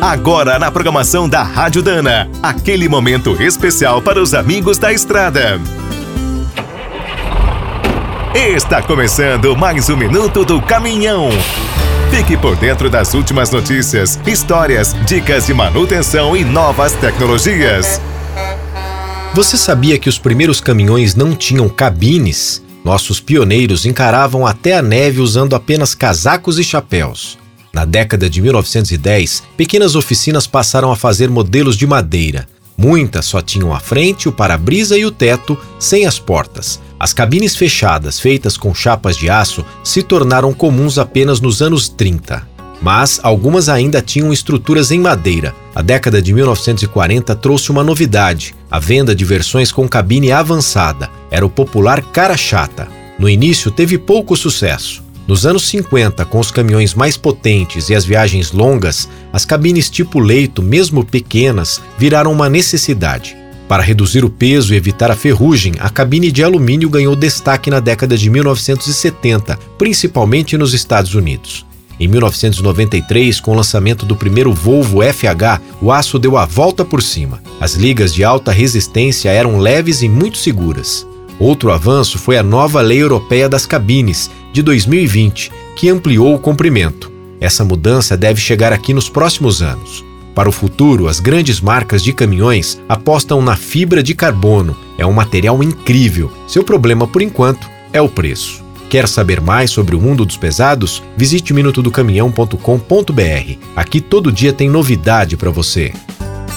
Agora na programação da Rádio Dana, aquele momento especial para os amigos da estrada. Está começando mais um minuto do caminhão. Fique por dentro das últimas notícias, histórias, dicas de manutenção e novas tecnologias. Você sabia que os primeiros caminhões não tinham cabines? Nossos pioneiros encaravam até a neve usando apenas casacos e chapéus. Na década de 1910, pequenas oficinas passaram a fazer modelos de madeira. Muitas só tinham a frente, o para-brisa e o teto, sem as portas. As cabines fechadas, feitas com chapas de aço, se tornaram comuns apenas nos anos 30. Mas algumas ainda tinham estruturas em madeira. A década de 1940 trouxe uma novidade: a venda de versões com cabine avançada. Era o popular cara chata. No início teve pouco sucesso. Nos anos 50, com os caminhões mais potentes e as viagens longas, as cabines tipo leito, mesmo pequenas, viraram uma necessidade. Para reduzir o peso e evitar a ferrugem, a cabine de alumínio ganhou destaque na década de 1970, principalmente nos Estados Unidos. Em 1993, com o lançamento do primeiro Volvo FH, o aço deu a volta por cima. As ligas de alta resistência eram leves e muito seguras. Outro avanço foi a nova Lei Europeia das Cabines, de 2020, que ampliou o comprimento. Essa mudança deve chegar aqui nos próximos anos. Para o futuro, as grandes marcas de caminhões apostam na fibra de carbono. É um material incrível. Seu problema, por enquanto, é o preço. Quer saber mais sobre o mundo dos pesados? Visite minutodocaminhão.com.br. Aqui todo dia tem novidade para você.